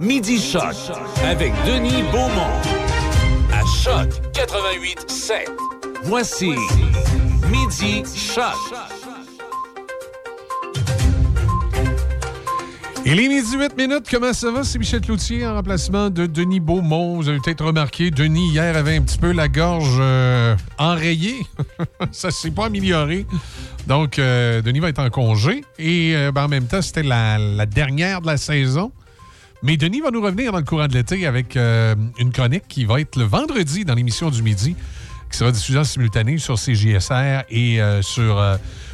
Midi Choc avec Denis Beaumont. À Choc 88 7. Voici Midi Choc. Il est midi 8 minutes. Comment ça va? C'est Michel Cloutier en remplacement de Denis Beaumont? Vous avez peut-être remarqué, Denis, hier, avait un petit peu la gorge euh, enrayée. ça s'est pas amélioré. Donc, euh, Denis va être en congé. Et euh, ben, en même temps, c'était la dernière de la saison. Mais Denis va nous revenir dans le courant de l'été avec une chronique qui va être le vendredi dans l'émission du midi, qui sera diffusée en simultané sur CJSR et sur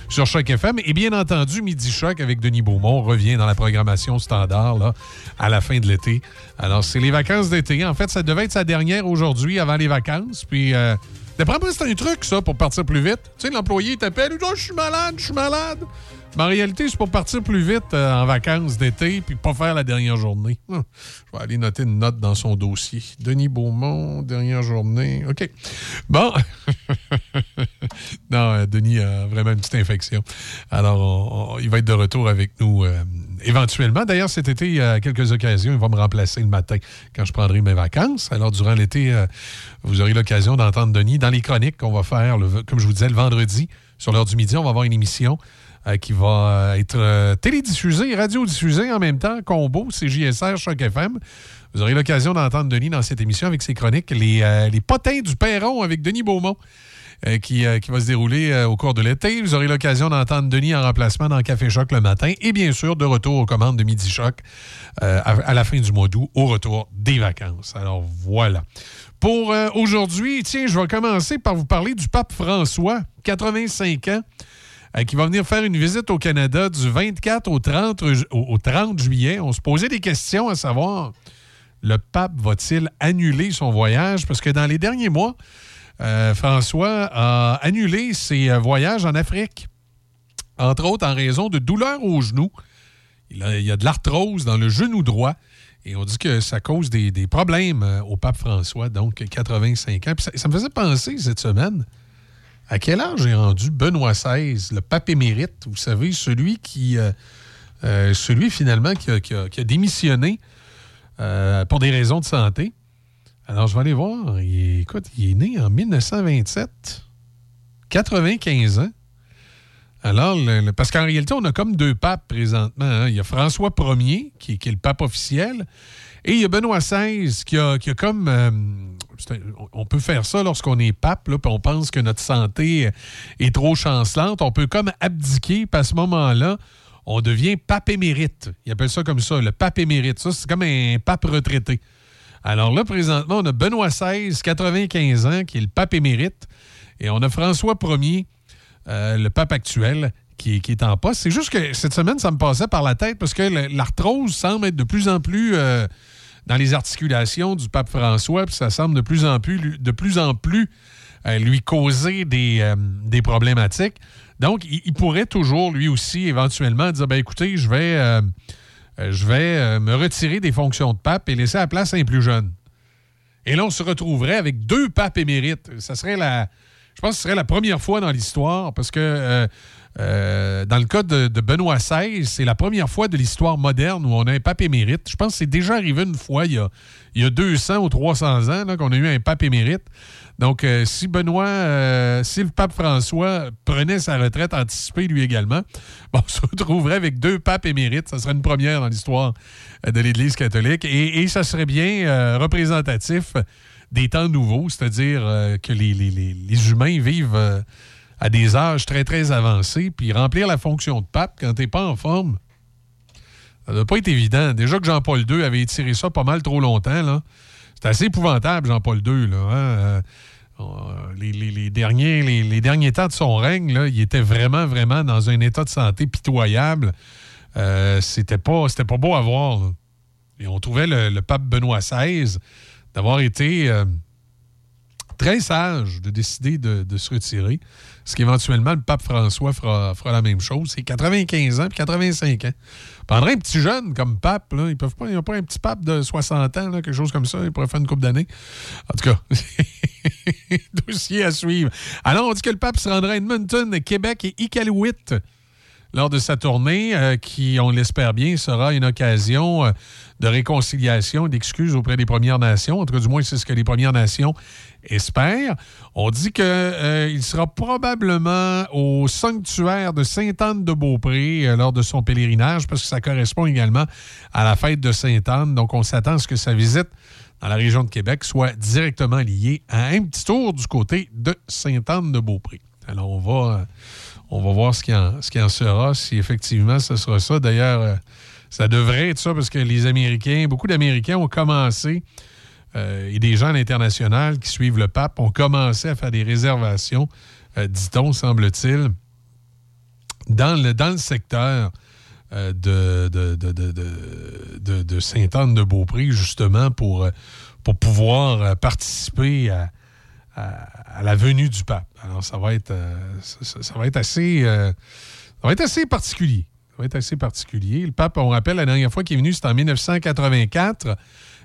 sur Choc FM. Et bien entendu, Midi Choc avec Denis Beaumont revient dans la programmation standard à la fin de l'été. Alors, c'est les vacances d'été. En fait, ça devait être sa dernière aujourd'hui avant les vacances. Puis, euh, d'après moi, c'est un truc, ça, pour partir plus vite. Tu sais, l'employé t'appelle, oh, Je suis malade, je suis malade. Mais en réalité, c'est pour partir plus vite euh, en vacances d'été puis pas faire la dernière journée. Hum, je vais aller noter une note dans son dossier. Denis Beaumont, dernière journée. OK. Bon. non, euh, Denis a vraiment une petite infection. Alors, il va être de retour avec nous euh, éventuellement. D'ailleurs, cet été, à quelques occasions, il va me remplacer le matin quand je prendrai mes vacances. Alors, durant l'été, vous aurez l'occasion d'entendre Denis dans les chroniques qu'on va faire, comme je vous disais, le vendredi, sur l'heure du midi. On va avoir une émission euh, qui va euh, être euh, télédiffusé radiodiffusé en même temps, combo, c'est JSR, Choc FM. Vous aurez l'occasion d'entendre Denis dans cette émission avec ses chroniques, les, les potins du Perron avec Denis Beaumont. qui, qui, va se dérouler au cours de l'été. Vous aurez l'occasion d'entendre Denis en remplacement dans Café Choc le matin et bien sûr de retour aux commandes de Midi Choc à, à, la fin du mois d'août, au retour des vacances. Alors voilà. Pour aujourd'hui, tiens, je vais commencer par vous parler du pape François, 85 ans. Euh, qui va venir faire une visite au Canada du 24 au 30, au 30 juillet. On se posait des questions à savoir, le pape va-t-il annuler son voyage? Parce que dans les derniers mois, euh, François a annulé ses euh, voyages en Afrique, entre autres en raison de douleurs au genou. Il, y a de l'arthrose dans le genou droit. Et on dit que ça cause des, problèmes au pape François, donc 85 ans. ça, me faisait penser cette semaine à quel âge est rendu Benoît XVI, le pape émérite, vous savez, celui qui. Euh, euh, celui finalement qui a, démissionné euh, pour des raisons de santé. Alors, je vais aller voir. Écoute, il est né en 1927, 95 ans. Alors, parce qu'en réalité, on a comme deux papes présentement. Hein. Il y a François Ier, qui, est le pape officiel, et il y a Benoît XVI, qui a, comme on peut faire ça lorsqu'on est pape, puis on pense que notre santé est trop chancelante. On peut comme abdiquer, puis à ce moment-là, on devient pape émérite. Il appelle ça comme ça, le pape émérite. Ça, c'est comme un pape retraité. Alors là, présentement, on a Benoît XVI, 95 ans, qui est le pape émérite, et on a François Ier, euh, le pape actuel, qui, est en poste. C'est juste que cette semaine, ça me passait par la tête parce que l'arthrose semble être de plus en plus... Euh, dans les articulations du pape François, puis ça semble de plus en plus, plus euh, lui causer des, euh, des problématiques. Donc, il, pourrait toujours, lui aussi, éventuellement, dire ben, écoutez, je vais, euh, me retirer des fonctions de pape et laisser la place un plus jeune. Et là, on se retrouverait avec deux papes émérites. Ça serait la. Je pense que ce serait la première fois dans l'histoire parce que euh, dans le cas de, Benoît XVI, c'est la première fois de l'histoire moderne où on a un pape émérite. Je pense que c'est déjà arrivé une fois il y a, il y a 200 ou 300 ans qu'on a eu un pape émérite. Donc, euh, si Benoît, euh, si le pape François prenait sa retraite anticipée lui également, bon, on se retrouverait avec deux papes émérites. Ça serait une première dans l'histoire de l'Église catholique. Et, ça serait bien représentatif des temps nouveaux, c'est-à-dire que les, humains vivent à des âges très, très avancés, puis remplir la fonction de pape quand t'es pas en forme, ça doit pas être évident. Déjà que Jean-Paul II avait étiré ça pas mal trop longtemps, là. C'est assez épouvantable, Jean-Paul II. Hein. Euh, euh, les, derniers, les, temps de son règne, là, il était vraiment, vraiment dans un état de santé pitoyable. Euh, c'était pas, pas beau à voir. Et on trouvait le, pape Benoît XVI d'avoir été très sage de décider de se retirer. Est-ce qu'éventuellement, le pape François fera, la même chose? C'est 95 ans puis 85 ans. Prendrait un petit jeune comme pape, là, ils peuvent pas, a pas un petit pape de 60 ans, quelque chose comme ça, il pourrait faire une coupe d'années. En tout cas, dossier à suivre. Alors, on dit que le pape se rendra à Edmonton, Québec et Iqaluit lors de sa tournée, euh, qui, on l'espère bien, sera une occasion euh, de réconciliation, d'excuses auprès des Premières Nations. En tout cas, du moins, c'est ce que les Premières Nations On dit qu'il euh, sera probablement au sanctuaire de Sainte-Anne-de-Beaupré euh, lors de son pèlerinage, parce que ça correspond également à la fête de Sainte-Anne. Donc, on s'attend à ce que sa visite dans la région de Québec soit directement liée à un petit tour du côté de Sainte-Anne-de-Beaupré. Alors, on va, euh, on va voir ce qui, en, ce qui en sera, si effectivement ce sera ça. D'ailleurs, ça devrait être ça parce que les Américains, beaucoup d'Américains ont commencé, euh, et des gens à l'international qui suivent le pape ont commencé à faire des réservations, euh, dit-on, semble-t-il, dans le, secteur euh, de, de, de, Sainte-Anne-de-Beaupré, justement, pour, pouvoir participer à, à, la venue du pape. Alors, ça va être, ça, va être assez, ça va être assez particulier. Ça va être assez particulier. Le pape, on rappelle, la dernière fois qu'il est venu, c'était en 1984.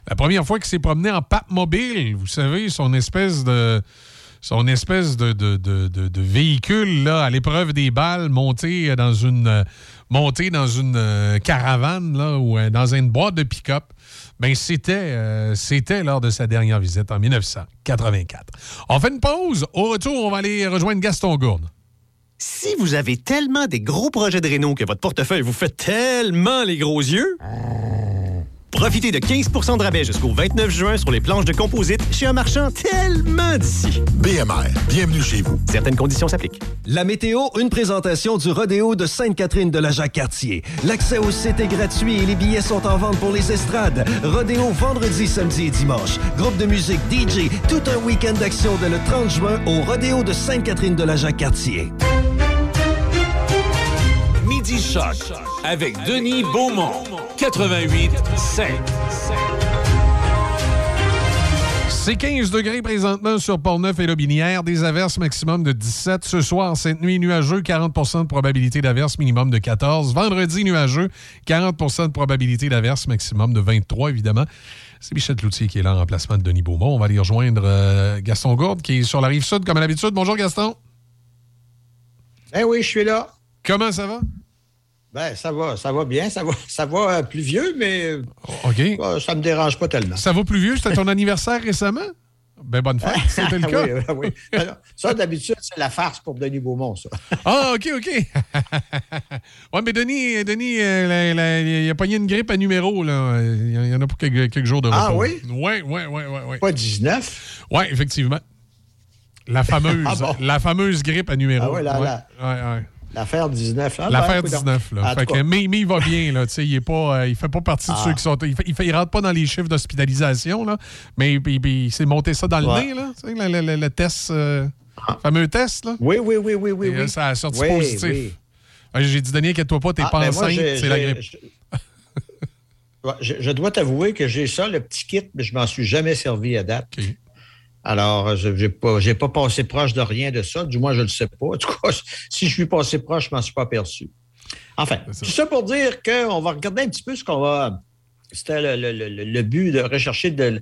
La première fois qu'il s'est promené en pape mobile, vous savez, son espèce de son espèce de, de, véhicule là, à l'épreuve des balles monté dans une monté dans une euh, caravane là, ou euh, dans une boîte de pick-up. Ben, c'était, euh, c'était lors de sa dernière visite en 1984. On fait une pause. Au retour, on va aller rejoindre Gaston Gourde. Si vous avez tellement des gros projets de réno que votre portefeuille vous fait tellement les gros yeux... Profitez de 15% de rabais jusqu'au 29 juin sur les planches de composite chez un marchand tellement d'ici. BMR, bienvenue chez vous. Certaines conditions s'appliquent. La météo, une présentation du rodéo de Sainte-Catherine de la Jacques-Cartier. L'accès au site est gratuit et les billets sont en vente pour les estrades. Rodéo vendredi, samedi et dimanche. Groupe de musique, DJ, tout un week-end d'action dès le 30 juin au rodéo de Sainte-Catherine de la Jacques-Cartier. Midi Choc avec Denis Beaumont, 88 5. C'est 15 degrés présentement sur Port-Neuf et Lobinière. Des averses maximum de 17. Ce soir, cette nuit, nuageux, 40% de probabilité d'averse, minimum de 14. Vendredi, nuageux, 40% de probabilité d'averse, maximum de 23, évidemment. C'est Michel Loutier qui est là en remplacement de Denis Beaumont. On va aller rejoindre euh, Gaston Gourde qui est sur la rive sud, comme à l'habitude. Bonjour, Gaston. Eh oui, je suis là. Comment ça va? Ben, ça va, ça va bien. Ça va, ça va euh, plus vieux, mais oh, OK. ça me dérange pas tellement. Ça va plus vieux? C'était ton anniversaire récemment? Ben, bonne fête, c'était le cas. oui, oui. Ça, d'habitude, c'est la farce pour Denis Beaumont, ça. ah, OK, OK. oui, mais Denis, Denis euh, il a pogné une grippe à numéro, là. Il y en a pour quelques, jours de repos. Ah oui? Oui, oui, oui, oui. Ouais. Pas 19? Oui, effectivement. La fameuse, ah la fameuse grippe à numéro. Ah oui, là, ouais. L'affaire 19. Là, L'affaire 19. Là. mais, il va bien. Là, il est pas, euh, il fait pas partie de ceux ah. qui sont. Il, fait, il, rentre pas dans les chiffres d'hospitalisation, là, mais il, s'est monté ça dans le nez, là, le, le, le, test, euh, ah. fameux test. Là. Oui, oui, oui, oui. oui, oui. ça a sorti positif. J'ai dit, Denis, inquiète-toi pas, t'es ah, pas ben enceinte, c'est la grippe. Je, je, dois t'avouer que j'ai ça, le petit kit, mais je m'en suis jamais servi à date. Alors, je n'ai pas, pas passé proche de rien de ça. Du moins, je ne le sais pas. En tout cas, si je suis passé proche, je ne m'en suis pas aperçu. Enfin, tout ça pour dire qu'on va regarder un petit peu ce qu'on va. C'était le, but de rechercher de,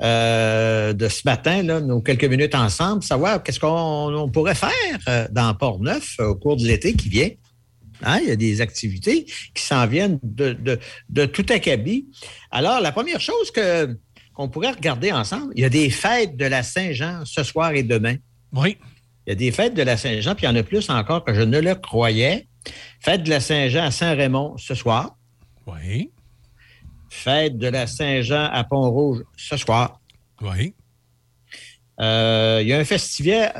euh, de ce matin, là, nos quelques minutes ensemble, savoir qu'est-ce qu'on pourrait faire euh, dans Port-Neuf au cours de l'été qui vient. Hein, il y a des activités qui s'en viennent de, de, de tout acabit. Alors, la première chose que on pourrait regarder ensemble. Il y a des fêtes de la Saint-Jean ce soir et demain. Oui. Il y a des fêtes de la Saint-Jean, puis il y en a plus encore que je ne le croyais. Fête de la Saint-Jean à Saint-Raymond ce soir. Oui. Fête de la Saint-Jean à Pont-Rouge ce soir. Oui. Euh, il y a un festival.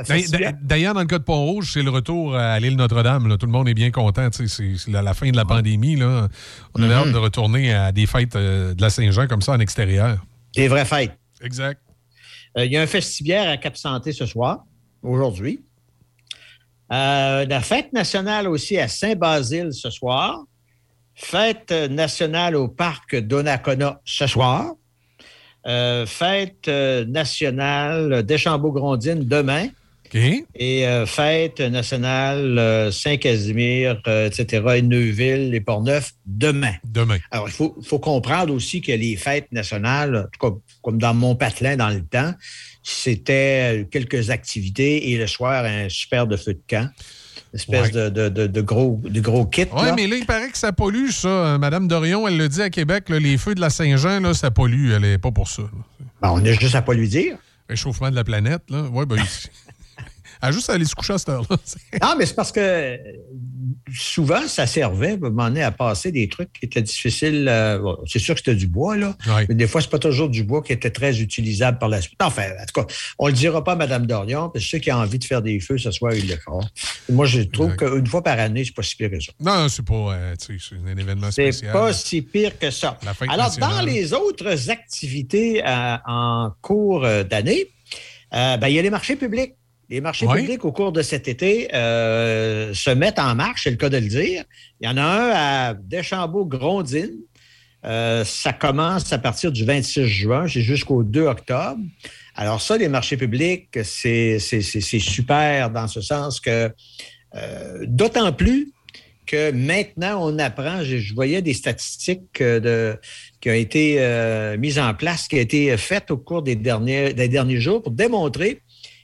D'ailleurs, dans le cas de Pont-Rouge, c'est le retour à l'île Notre-Dame. Tout le monde est bien content. C'est la, fin de la pandémie. Là. On a mm-hmm. hâte de retourner à des fêtes euh, de la Saint-Jean comme ça en extérieur. Des vraies fêtes. Exact. Euh, il y a un festivière à Cap-Santé ce soir, aujourd'hui. Euh, la fête nationale aussi à Saint-Basile ce soir. Fête nationale au parc Donnacona ce soir. Euh, fête nationale d'Échambault-Grondines demain. Et euh, fête nationale euh, Saint-Casimir, euh, etc., et Neuville, les Portneuf, demain. Demain. Alors, il faut, comprendre aussi que les fêtes nationales, en tout cas, comme dans mon patelin dans le temps, c'était quelques activités et le soir, un super de feu de camp. Une espèce de, de, de, gros, de gros kit. Oui, mais là, il paraît que ça pollue, ça. Madame Dorion, elle le dit à Québec, les feux de la Saint-Jean, là, ça pollue. Elle n'est pas pour ça. Ben, on a juste à pas lui dire. Réchauffement de la planète, là. Oui, ben, a juste à aller se coucher à cette heure-là. non, mais c'est parce que souvent, ça servait, à à passer des trucs qui étaient difficiles. Euh, c'est sûr que c'était du bois, là. Mais des fois, c'est pas toujours du bois qui était très utilisable par la suite. Enfin, en tout cas, on le dira pas à Mme Dorion, parce que ceux qui ont envie de faire des feux ce soir, ils le feront. moi, je trouve qu'une fois par année, c'est pas si pire que ça. Non, c'est pas euh, c'est un événement spécial. C'est pas si pire que ça. Alors, dans les autres activités euh, en cours d'année, ben, il y a les marchés publics. Les marchés publics au cours de cet été euh, se mettent en marche, c'est le cas de le dire. Il y en a un à Deschambault-Grondines. Euh, ça commence à partir du 26 juin, c'est jusqu'au 2 octobre. Alors ça, les marchés publics, c'est super dans ce sens que, euh, d'autant plus que maintenant, on apprend, je, voyais des statistiques de, qui ont été mises en place, qui ont été faites au cours des derniers, des derniers jours pour démontrer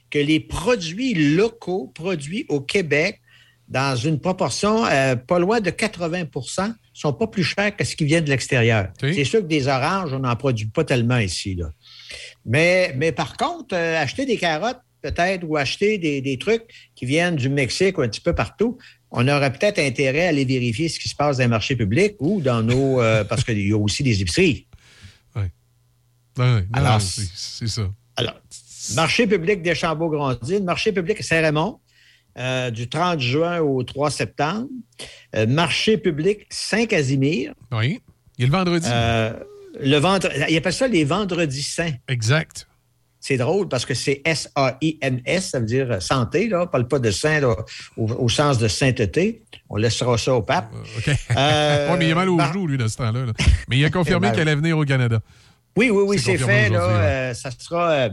que les produits locaux produits au Québec, dans une proportion euh, pas loin de 80% sont pas plus chers que ce qui vient de l'extérieur. C'est sûr que des oranges, on n'en produit pas tellement ici. Là. Mais, mais par contre, euh, acheter des carottes, peut-être, ou acheter des, trucs qui viennent du Mexique ou un petit peu partout, on aurait peut-être intérêt à aller vérifier ce qui se passe dans les marchés publics ou dans nos. Euh, parce qu'il y a aussi des épiceries. Oui. oui. Alors, c'est ça. Alors, Marché public des Chambeaux-Grandines, marché public Saint-Raymond, euh, du 30 juin au 3 septembre. Euh, marché public Saint-Casimir. Oui. Il y a le vendredi. Euh, le vendredi. Il appelle ça les vendredis saints. Exact. C'est drôle parce que c'est S-A-I-N-S, ça veut dire santé, là. On parle pas de saint au, sens de sainteté. On laissera ça au pape. OK. mais il a mal au genou, lui, de ce temps-là. Mais il a confirmé qu'elle allait venir au Canada. Oui, oui, oui, c'est fait. Là, ça sera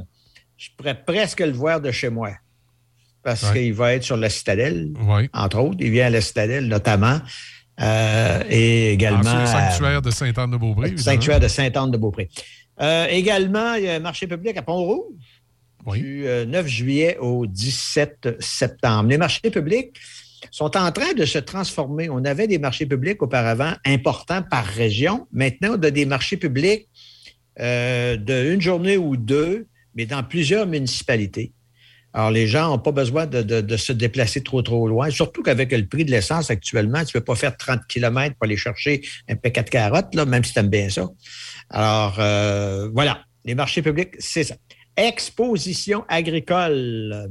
je pourrais presque le voir de chez moi. Parce qu'il va être sur la citadelle, entre autres. Il vient à la citadelle, notamment. Euh, et également. le sanctuaire de Sainte-Anne-de-Beaupré. Le sanctuaire de Sainte-Anne-de-Beaupré. Euh, également, il y a un marché public à Pont-Rouge. Du 9 euh, juillet au 17 septembre. Les marchés publics sont en train de se transformer. On avait des marchés publics auparavant importants par région. Maintenant, on a des marchés publics euh, de une journée ou deux mais dans plusieurs municipalités. Alors, les gens n'ont pas besoin de, se déplacer trop, trop loin, surtout qu'avec le prix de l'essence actuellement, tu ne peux pas faire 30 km pour aller chercher un paquet de carottes, là, même si tu aimes bien ça. Alors, euh, voilà, les marchés publics, c'est ça. Exposition agricole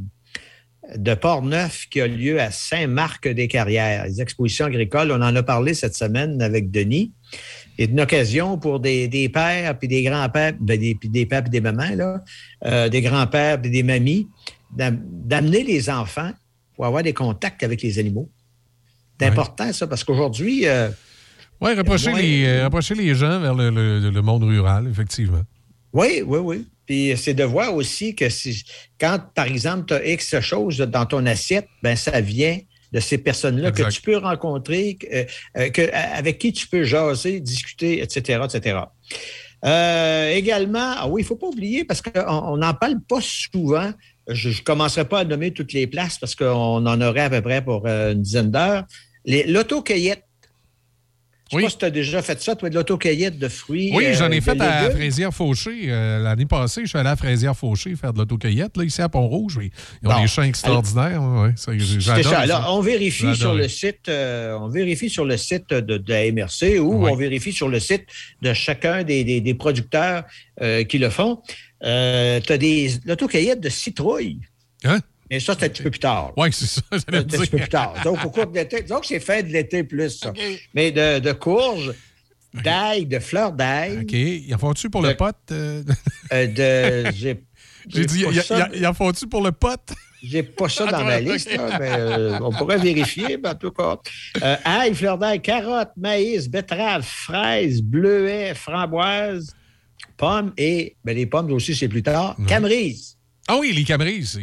de Port-Neuf qui a lieu à Saint-Marc-des-Carrières. Les expositions agricoles, on en a parlé cette semaine avec Denis est une occasion pour des, des pères puis des grands-pères, ben, des, puis des pères puis des mamans, là, euh, des grands-pères puis des mamies, d'amener les enfants pour avoir des contacts avec les animaux. C'est important, ça, parce qu'aujourd'hui. Euh, oui, rapprocher, les, euh, rapprocher les gens vers le, le, monde rural, effectivement. Oui, oui, oui. Puis c'est de voir aussi que si, quand, par exemple, tu as X choses dans ton assiette, ben ça vient de ces personnes-là que tu peux rencontrer, euh, euh, que, avec qui tu peux jaser, discuter, etc., etc. Euh, également, ah oui, il ne faut pas oublier, parce qu'on n'en parle pas souvent, je ne commencerai pas à nommer toutes les places parce qu'on en aurait à peu près pour une dizaine d'heures. L'autocueillette je sais pas si tu as déjà fait ça, toi, de l'autocueillette de fruits. Oui, j'en ai fait à Fraisière-Fauché. l'année passée, je suis allé à Fraisière-Fauché faire de l'autocueillette, là, ici à Pont-Rouge. Ils ont des champs extraordinaires. C'est ça. Alors, on vérifie sur le site, on vérifie sur le site de, la MRC ou on vérifie sur le site de chacun des, producteurs qui le font. tu as des l'autocueillette de citrouille. Hein? Mais ça, c'est un petit peu plus tard. Oui, c'est ça. Un petit peu plus tard. Donc, au cours de l'été, donc c'est fin de l'été plus, ça. Mais de, de courges, d'ail, de fleurs d'ail. OK. Y en faut-tu pour le pote? Euh? Euh, de, j'ai, j'ai dit, y, en faut-tu pour le pote? J'ai pas ça dans ma liste, mais euh, on pourrait vérifier, mais en tout cas. ail, fleurs d'ail, carottes, maïs, betteraves, fraises, bleuets, framboises, pommes et, ben, les pommes aussi, c'est plus tard, camerises. Ah oui, les Camrys.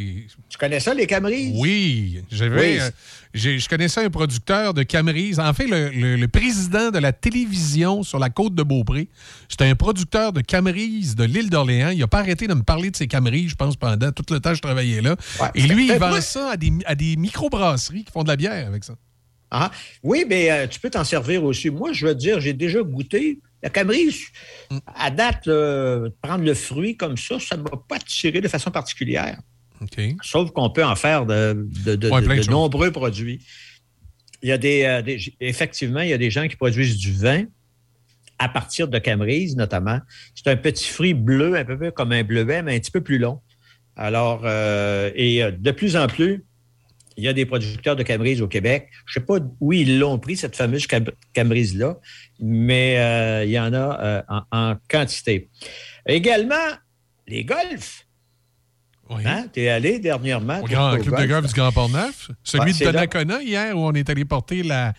Tu connais ça, les Camrys? Oui. J'avais, euh, je connaissais un producteur de Camrys. En fait, le, président de la télévision sur la côte de Beaupré, c'était un producteur de Camrys de l'île d'Orléans. Il n'a pas arrêté de me parler de ses Camrys, je pense, pendant tout le temps que je travaillais là. Et lui, il vend ça à des, à des microbrasseries qui font de la bière avec ça. Ah, oui, mais euh, tu peux t'en servir aussi. Moi, je veux dire, j'ai déjà goûté la Camry, à date, prendre le fruit comme ça, ça ne m'a pas attiré de façon particulière. Sauf qu'on peut en faire de, nombreux produits. Il y a euh, des, effectivement, il y a des gens qui produisent du vin à partir de Camerise, notamment. C'est un petit fruit bleu, un peu comme un bleuet, mais un petit peu plus long. Alors, euh, et euh, de plus en plus, il y a des producteurs de Camerise au Québec. Je ne sais pas où ils l'ont pris, cette fameuse Camerise-là, mais euh, il y en a euh, en, quantité. Également, les golfs. Oui. Hein? Tu es allé dernièrement. Au, grand, club de golf du Grand Port-Neuf. Celui de Donnacona, hier, où on est allé porter la,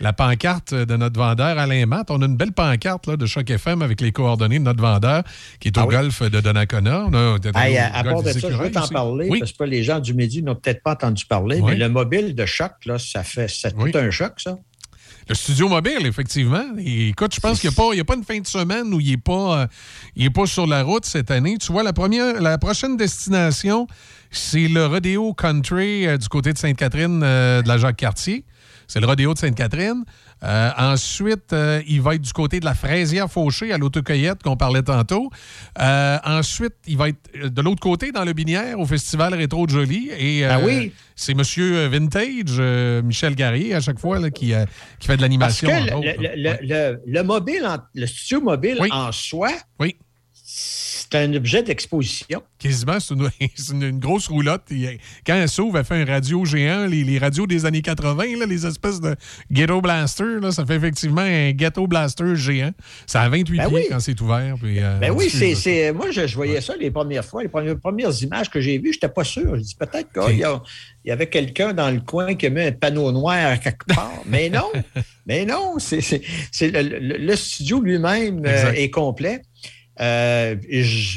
la pancarte de notre vendeur Alain Matt. On a une belle pancarte là, de Choc FM avec les coordonnées de notre vendeur qui est au ah golf de Donnacona. On a, à, part de ça, je veux t'en parler parce que les gens du Midi n'ont peut-être pas entendu parler, mais le mobile de Choc, là, ça fait ça tout un choc, ça. Le studio mobile, effectivement. écoute, je pense qu'il n'y a, pas une fin de semaine où il n'est pas, euh, pas sur la route cette année. Tu vois, la, première, la prochaine destination, c'est le Rodeo Country euh, du côté de Sainte-Catherine euh, de la Jacques-Cartier. C'est le rodéo de Sainte-Catherine. Euh, ensuite, euh, il va être du côté de la fraisière fauchée à l'autocueillette qu'on parlait tantôt. Euh, ensuite, il va être de l'autre côté dans le Binière au Festival Rétro de Jolie. Et, ah oui? C'est Monsieur Vintage, Michel Garrier, à chaque fois, qui, qui fait de l'animation. le, mobile, le studio mobile en soi, oui c'est un objet d'exposition. Quasiment, c'est une, grosse roulotte. quand elle s'ouvre, elle fait un radio géant. Les, radios des années 80, les espèces de ghetto blaster, ça fait effectivement un ghetto blaster géant. Ça a 28 ben pieds quand c'est ouvert. Euh, ben oui, c'est, moi, je, voyais ça les premières fois. Les premières, images que j'ai vues, je n'étais pas sûr. Je dis peut-être qu'il y, avait quelqu'un dans le coin qui a mis un panneau noir quelque part. mais non, mais non, c'est, le, studio lui-même euh, est complet. Euh,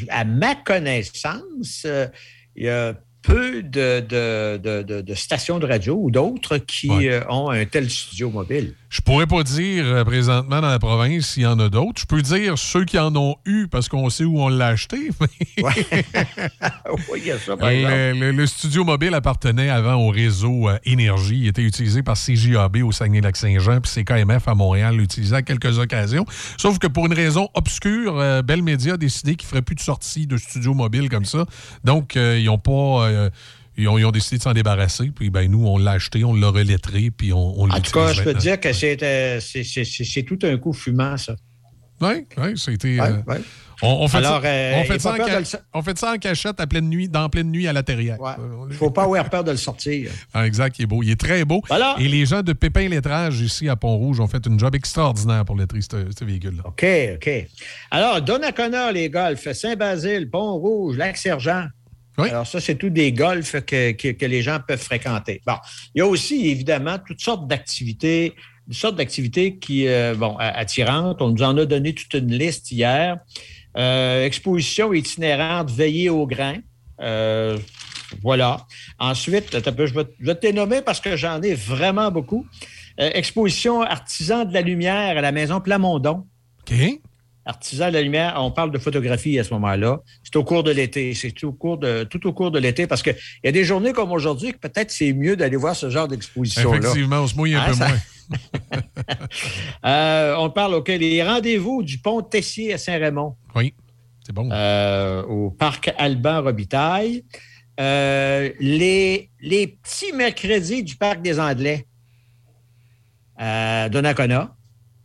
à ma connaissance, euh, il y a peu de, de, stations de radio ou d'autres qui euh, ont un tel studio mobile. Je pourrais pas dire euh, présentement dans la province s'il y en a d'autres. Je peux dire ceux qui en ont eu parce qu'on sait où on l'a acheté. oui, il y a ça, par le, studio mobile appartenait avant au réseau euh, Énergie. Il était utilisé par CJAB au Saguenay-Lac-Saint-Jean puis CKMF à Montréal l'utilisait à quelques occasions. Sauf que pour une raison obscure, euh, Bell Media a décidé qu'il ne ferait plus de sortie de studio mobile comme ça. Donc, ils n'ont pas ils ont, décidé de s'en débarrasser. Puis ben, nous, on l'a acheté, on l'a relettré, puis on, l'a En tout cas, je peux te dire que euh, c'est tout un coup fumant, ça. Oui, oui, c'était. Euh, on, fait ça, euh, on, on, en cachette à pleine nuit, dans pleine nuit à la terrière. Il ne faut pas avoir peur de le sortir. Ah, exact, il est beau. Il est très beau. Et les gens de Pépin Lettrage ici à Pont-Rouge ont fait une job extraordinaire pour lettrer ce, véhicule-là. OK, OK. Alors, Donnacona, les golfs, Saint-Basile, Pont-Rouge, Lac-Sergent. Alors, ça, c'est tout des golfs que, les gens peuvent fréquenter. Bon, il y a aussi, évidemment, toutes sortes d'activités, toutes sortes d'activités qui, euh, bon, attirantes. On nous en a donné toute une liste hier. Euh, exposition itinérante veillée au grain. Euh, voilà. Ensuite, je vais, je vais te nommer parce que j'en ai vraiment beaucoup. exposition artisan de la lumière à la maison Plamondon. OK. Artisan de la lumière, on parle de photographie à ce moment-là. C'est au cours de l'été. C'est tout au cours de, tout au cours de l'été parce qu'il y a des journées comme aujourd'hui que peut-être c'est mieux d'aller voir ce genre d'exposition-là. Effectivement, on se mouille un hein, peu moins. Euh, on parle auquel les rendez-vous du pont Tessier à Saint-Raymond. Oui, c'est bon. Euh, au parc Alban Robitaille. Euh, les, les petits mercredis du parc des Anglais à Donnacona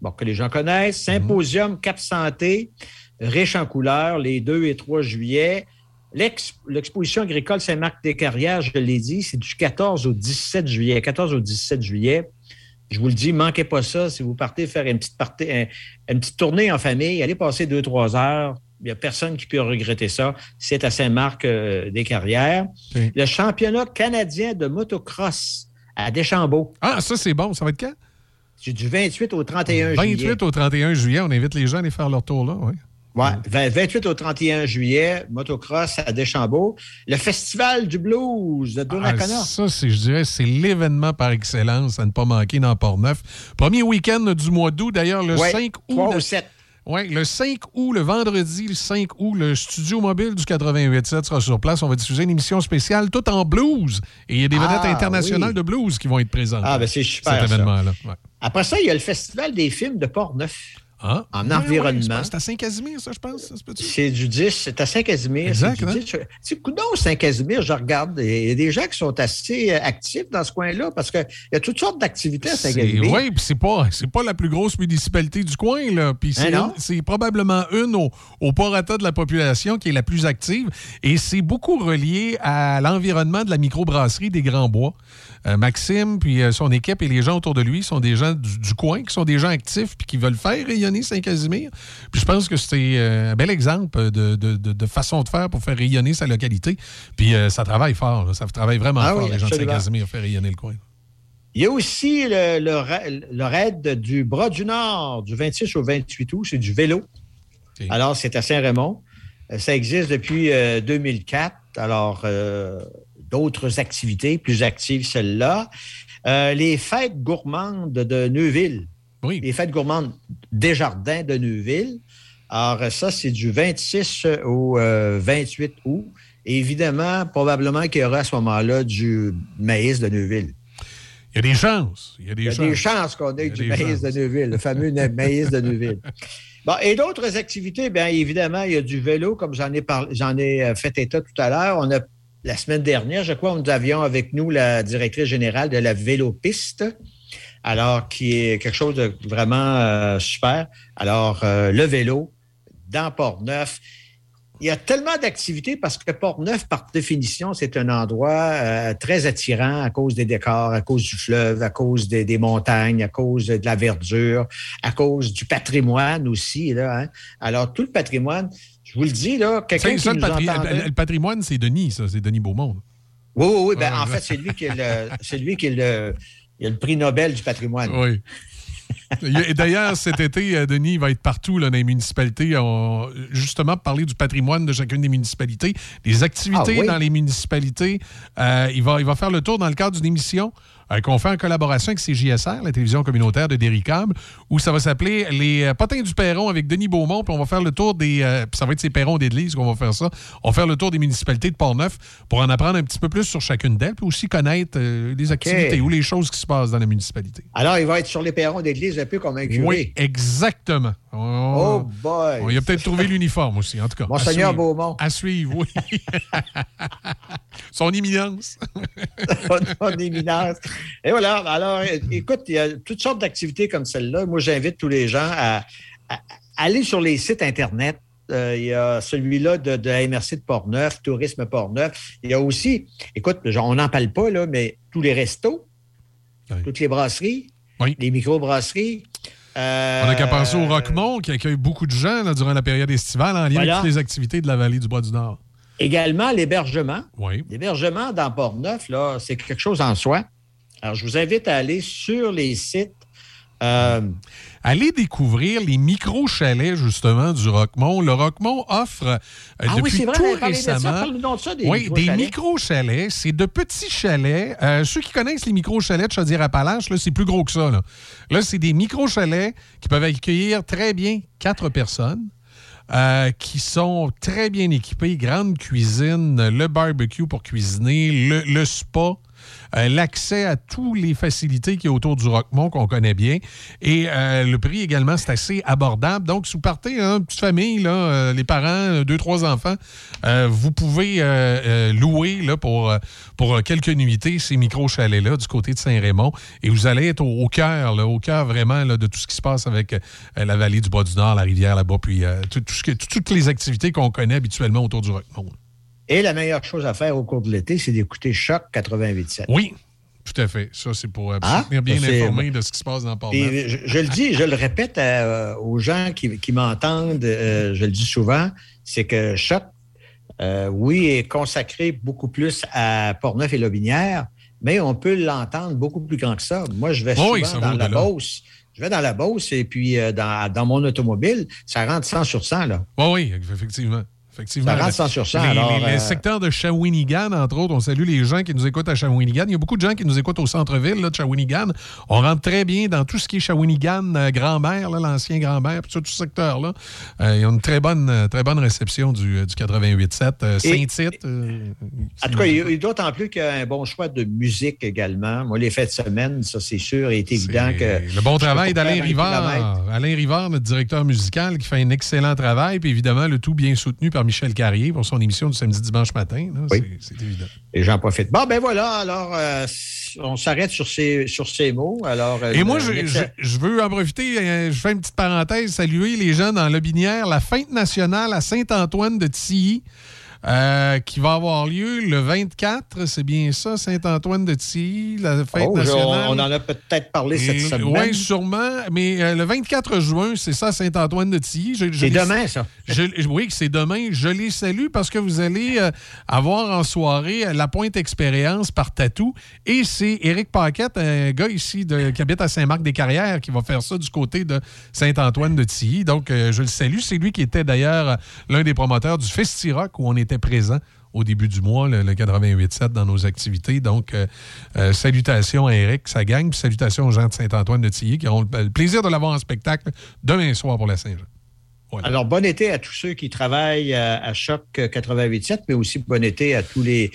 bon, que les gens connaissent. Symposium Cap Santé, riche en couleurs, les 2 et 3 juillet. L'exposition agricole Saint-Marc-des-Carrières, je l'ai dit, c'est du 14 au 17 juillet. 14 au 17 juillet. Je vous le dis, manquez pas ça. Si vous partez faire une petite, partie, une petite tournée en famille, allez passer deux, trois heures. Il n'y a personne qui peut regretter ça. C'est à Saint-Marc-des-Carrières. Le championnat canadien de motocross à Deschambault. Ah, ça, c'est bon. Ça va être quand? C'est du 28 au 31 juillet. 28 au 31 juillet, on invite les gens à aller faire leur tour là, oui. Ouais, 28 au 31 juillet, motocross à Deschambault. Le Festival du blues de Donnacona. Ah, ça, c'est, je dirais, c'est l'événement par excellence à ne pas manquer dans Port-Neuf. Premier week-end du mois d'août, d'ailleurs, le 5 août. de... 7. Oui, le 5 août, le vendredi, le 5 août, le studio mobile du 88.7 sera sur place. On va diffuser une émission spéciale tout en blues. Et il y a des vedettes Ah, internationales oui. de blues qui vont être présentes. Ah, ben c'est super. Cet événement-là. Ouais. Après ça, il y a le Festival des films de Port-Neuf. Ah. En environnement. c'est à Saint-Casimir, ça, je pense. C'est du 10, c'est à Saint-Casimir. Exact, c'est du hein? 10. C'est coudonc, Saint-Casimir, je regarde. Il y a des gens qui sont assez euh, actifs dans ce coin-là parce qu'il y a toutes sortes d'activités à Saint-Casimir. Oui, puis c'est pas, pas la plus grosse municipalité du coin, là. Puis c'est, Hein, une- c'est probablement une au, au de la population qui est la plus active. Et c'est beaucoup relié à l'environnement de la microbrasserie des Grands Bois. Euh, Maxime, puis euh, son équipe et les gens autour de lui sont des gens du, du coin, qui sont des gens actifs puis qui veulent faire rayonner Saint-Casimir. Puis je pense que c'est euh, un bel exemple de, de- de- de façon de faire pour faire rayonner sa localité. Puis euh, ça travaille fort, là. ça travaille vraiment Ah fort, oui, les gens de. Saint-Casimir, à faire rayonner le coin. Il y a aussi le, le, le raid du Bras du Nord, du 26 au 28 août. C'est du vélo. Alors, c'est à Saint-Raymond. Euh, Ça existe depuis euh, 2004. Alors, euh, d'autres activités, plus actives celles-là. Euh, les fêtes gourmandes de Neuville. Oui. Les fêtes gourmandes Desjardins de Neuville. Alors, ça, c'est du 26 au euh, 28 août. Et évidemment, probablement qu'il y aura à ce moment-là du maïs de Neuville. Il y a des chances. Il y a des Il y a chances. des chances qu'on ait du maïs chances. de Neuville, le fameux maïs de Neuville. Bon, et d'autres activités, bien évidemment, il y a du vélo, comme j'en ai parlé, j'en ai euh, fait état tout à l'heure. On a la semaine dernière, je crois, nous avions avec nous la directrice générale de la vélopiste, alors qui est quelque chose de vraiment euh, super. Alors, euh, le vélo dans Port-Neuf. Il y a tellement d'activités parce que Port-Neuf, par définition, c'est un endroit euh, très attirant à cause des décors, à cause du fleuve, à cause des, des montagnes, à cause de la verdure, à cause du patrimoine aussi. Là, hein. Alors, tout le patrimoine, je vous le dis, là, quelqu'un qui ça, le, patri- patrimoine, c'est Denis, ça. C'est Denis Beaumont. Oui, oui, oui. Ben, en fait, c'est lui qui est le, c'est lui qui est le, il a le prix Nobel du patrimoine. Oui. Et D'ailleurs, cet été, euh, Denis va être partout là, dans les municipalités, on- justement pour parler du patrimoine de chacune des municipalités, des activités Ah oui? dans les municipalités. Euh, il, va, il va faire le tour dans le cadre d'une émission euh, qu'on fait en collaboration avec CJSR, la télévision communautaire de Derry-Câble, où ça va s'appeler Les euh, Potins du Perron avec Denis Beaumont, puis on va faire le tour des... euh, puis ça va être ces perrons d'église qu'on va faire ça. On va faire le tour des municipalités de Portneuf pour en apprendre un petit peu plus sur chacune d'elles, puis aussi connaître euh, les activités ou les choses qui se passent dans la municipalité. Alors, il va être sur les perrons d'église un peu comme un curé. Oui, exactement. Oh On, boy! on y a peut-être trouvé l'uniforme aussi, en tout cas. Monseigneur. Beaumont. À suivre, oui. Son éminence. Son éminence. Et voilà. Alors, écoute, il y a toutes sortes d'activités comme celle-là. Moi, j'invite tous les gens à, aller sur les sites Internet. Euh, il y a celui-là de, de la MRC de Portneuf, Tourisme Portneuf. Il y a aussi, écoute, on n'en parle pas, là, mais tous les restos, Oui. toutes les brasseries, Oui. les microbrasseries. Euh, On n'a qu'à penser au Roquemont, qui accueille beaucoup de gens là, durant la période estivale en lien Voilà. avec toutes les activités de la vallée du Bois-du-Nord. Également, l'hébergement. Oui. L'hébergement dans Port-Neuf, là, c'est quelque chose en soi. Alors, je vous invite à aller sur les sites. euh, Allez découvrir les micro-chalets, justement, du Roquemont. Le Roquemont offre, euh, ah oui, depuis c'est vrai, tout parlé de ça. récemment... De ça, des oui, des micro-chalets. C'est de petits chalets. Euh, ceux qui connaissent les micro-chalets de Chaudière-Appalaches, là, c'est plus gros que ça. Là, là c'est des micro-chalets qui peuvent accueillir très bien quatre personnes. euh, qui sont très bien équipés, grande cuisine, le barbecue pour cuisiner, le, le spa, euh, l'accès à toutes les facilités qui est autour du Roquemont qu'on connaît bien. Et euh, le prix également, c'est assez abordable. Donc, si vous partez, hein, petite famille, là, euh, les parents, deux, trois enfants, vous pouvez louer là, pour, pour quelques nuitées ces micro-chalets-là du côté de Saint-Raymond. Et vous allez être au, cœur, au cœur vraiment là, de tout ce qui se passe avec la vallée du Bois-du-Nord, la rivière là-bas, puis toutes les activités qu'on connaît habituellement autour du Roquemont. Et la meilleure chose à faire au cours de l'été, c'est d'écouter Choc 88.7. Oui, tout à fait. Ça, c'est pour euh, Ah, se tenir bien informé de ce qui se passe dans Port-Neuf. Et je, je le dis, je le répète à- aux gens qui, qui m'entendent, euh, je le dis souvent, c'est que Choc, euh, oui, est consacré beaucoup plus à Portneuf et Lobinière, mais on peut l'entendre beaucoup plus grand que ça. Moi, je vais Oh souvent oui, dans la. Beauce. Je vais dans la Beauce et puis euh, dans, dans, mon automobile, ça rentre 100 sur 100. Là. Oui, oui, effectivement. Effectivement. Ça rentre 100 sur 100. Les, alors, les, euh, secteurs de Shawinigan, entre autres, on salue les gens qui nous écoutent à Shawinigan. Il y a beaucoup de gens qui nous écoutent au centre-ville là, de Shawinigan. On rentre très bien dans tout ce qui est Shawinigan, euh, grand-mère, l'ancien grand-mère, tout, tout ce secteur-là. Euh, il y a une très bonne, très bonne réception du, du 88.7. Euh, Saint-Tite. en tout cas, il, il d'autant plus qu'il y a un bon choix de musique également. Moi, les fêtes de semaine, ça, c'est sûr, il est évident que. Le bon travail d'Alain Rivard. Alain Rivard, notre directeur musical, qui fait un excellent travail. Puis évidemment, le tout bien soutenu par Michel Carrier pour son émission du samedi dimanche matin. Là, oui. C'est évident. Et j'en profite. Bon, ben voilà, alors euh, on s'arrête sur ces, sur ces mots. Alors, Et moi, je, je, je, veux en profiter, euh, je fais une petite parenthèse, saluer les gens dans Lobinière, la fête nationale à Saint-Antoine de Tilly. Euh, qui va avoir lieu le 24, c'est bien ça, Saint-Antoine de Tilly, la fête oh, nationale. On, on, en a peut-être parlé cette semaine. Oui, sûrement, mais euh, le 24 juin, c'est ça, Saint-Antoine de Tilly. C'est demain, ça. Je, oui, c'est demain. Je les salue parce que vous allez euh, avoir en soirée la pointe expérience par Tatou. Et c'est Éric Paquette, un gars ici de, qui habite à Saint-Marc-des-Carrières, qui va faire ça du côté de Saint-Antoine de Tilly. Donc, je le salue. C'est lui qui était d'ailleurs l'un des promoteurs du Festi-Rock où on était présent au début du mois, le, le 88.7 dans nos activités. Donc, euh, euh, salutations à Eric, sa gang, puis salutations aux gens de Saint-Antoine de Tilly qui auront le, le plaisir de l'avoir en spectacle demain soir pour la Saint-Jean. Voilà. Alors, bon été à tous ceux qui travaillent à, à Choc 88.7, mais aussi bon été à tous les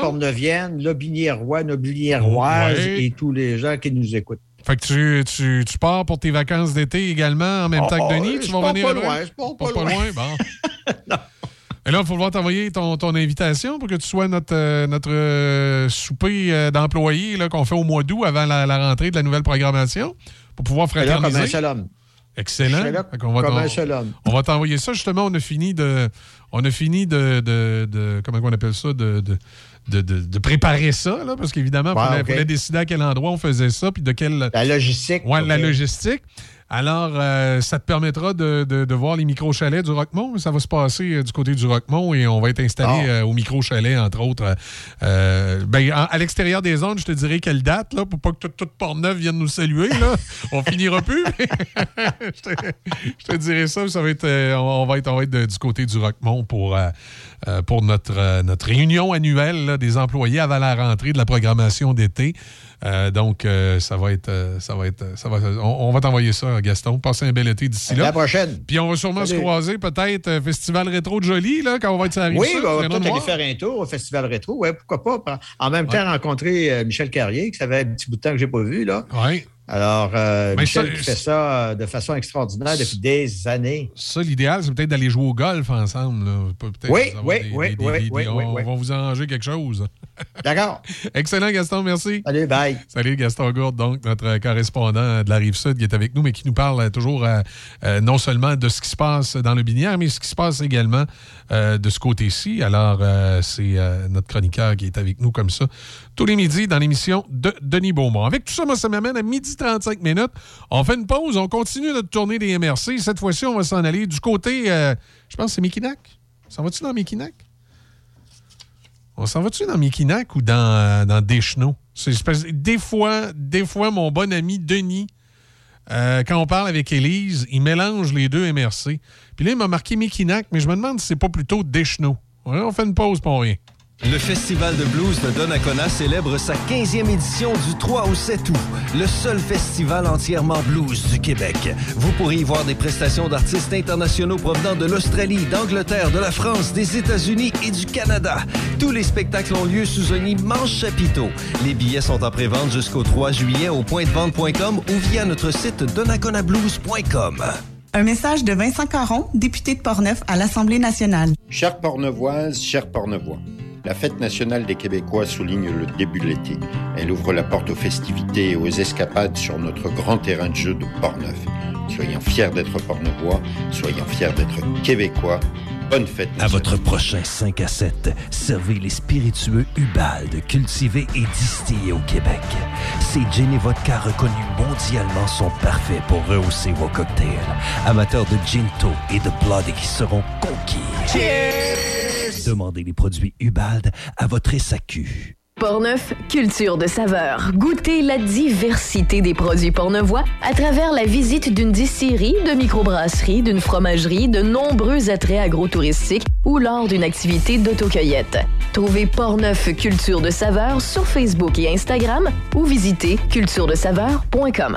Porneviennes, Lobinières-Rois, Nobilières-Roises ouais. et tous les gens qui nous écoutent. Fait que tu, tu, tu, pars pour tes vacances d'été également en même oh, temps que Denis? Je tu vas venir pas loin, je pars pas, pas loin. loin. Bon. non. Et là, il faut voir t'envoyer ton, ton, invitation pour que tu sois notre, euh, notre euh, souper euh, d'employés qu'on fait au mois d'août avant la, la, rentrée de la nouvelle programmation pour pouvoir fraterniser. Là, comme un seul homme. Excellent. Là, on va comme un seul homme. On va t'envoyer ça. Justement, on a fini de. On a fini de. de, de comment on appelle ça? de, de de, de, de, préparer ça, là, parce qu'évidemment, il fallait, okay. décider à quel endroit on faisait ça, puis de quelle... La logistique. Ouais, okay. la logistique. Alors, euh, ça te permettra de, de, de voir les micro-chalets du Roquemont? Ça va se passer euh, du côté du Roquemont et on va être installé Ah. oh. euh, au micro-chalet, entre autres. Ben, à, à l'extérieur des zones, je te dirais quelle date, là, pour pas que toute, toute Portneuf vienne nous saluer. Là. on finira plus. je, te, je, te, dirais ça. ça va être, on, va être, on va être de, du côté du Roquemont pour, euh, pour notre, notre réunion annuelle là, des employés avant la rentrée de la programmation d'été. Euh, donc, euh, ça va être. Euh, ça va être ça va, on, on va t'envoyer ça, Gaston. Passez un bel été d'ici là. La prochaine. Puis on va sûrement Salut. se croiser peut-être euh, Festival Rétro de Jolie, là, quand on va être arrivé. Oui, on va peut-être aller faire un tour au Festival Rétro. Ouais, pourquoi pas. En même temps, rencontrer euh, Michel Carrier, que ça fait un petit bout de temps que je n'ai pas vu. Là. Oui. Alors, euh, Michel ça, fait ça euh, de façon extraordinaire depuis des années. Ça, l'idéal, c'est peut-être d'aller jouer au golf ensemble. Là. oui, oui, des, oui, des, oui, des, oui, oui, on, va vous arranger quelque chose. D'accord. Excellent, Gaston, merci. Salut, bye. Salut, Gaston Gourde, donc, notre correspondant de la Rive-Sud qui est avec nous, mais qui nous parle toujours euh, non seulement de ce qui se passe dans le binière, mais ce qui se passe également euh, de ce côté-ci. Alors, euh, c'est notre chroniqueur qui est avec nous comme ça tous les midis dans l'émission de Denis Beaumont. Avec tout ça, moi, ça m'amène à midi 35 minutes. On fait une pause, on continue notre tournée des MRC. Cette fois-ci, on va s'en aller du côté, euh, je pense c'est Mikinac. S'en va-tu dans Mikinac? On s'en va-tu dans Mikinac ou dans, dans Deschenaux? Des fois, des fois, mon bon ami Denis, euh, quand on parle avec Élise, il mélange les deux MRC. Puis là, il m'a marqué Mikinac, mais je me demande si c'est pas plutôt Deschenaux. On fait une pause pour rien. Le Festival de blues de Donnacona célèbre sa 15e édition du 3 au 7 août. Le seul festival entièrement blues du Québec. Vous pourrez y voir des prestations d'artistes internationaux provenant de l'Australie, d'Angleterre, de la France, des États-Unis et du Canada. Tous les spectacles ont lieu sous un immense chapiteau. Les billets sont en pré-vente jusqu'au 3 juillet au pointdevente.com ou via notre site donnaconablues.com. Un message de Vincent Caron, député de Portneuf à l'Assemblée nationale. Chers Portneuvoises, chers Portneuvois, la fête nationale des Québécois souligne le début de l'été. Elle ouvre la porte aux festivités et aux escapades sur notre grand terrain de jeu de Portneuf. Soyons fiers d'être Portneuvois, soyons fiers d'être Québécois. Bonne fête nationale. À votre prochain 5 à 7, servez les spiritueux Ubald, cultivés et distillés au Québec. Ces gin et vodka reconnus mondialement sont parfaits pour rehausser vos cocktails. Amateurs de ginto et de bloody seront conquis. Cheers! Demandez les produits Ubald à votre SAQ. Portneuf, culture de saveur. Goûtez la diversité des produits portnevois à travers la visite d'une distillerie, de microbrasserie, d'une fromagerie, de nombreux attraits agrotouristiques ou lors d'une activité d'autocueillette. Trouvez Portneuf Culture de saveur sur Facebook et Instagram ou visitez culturedesaveur.com.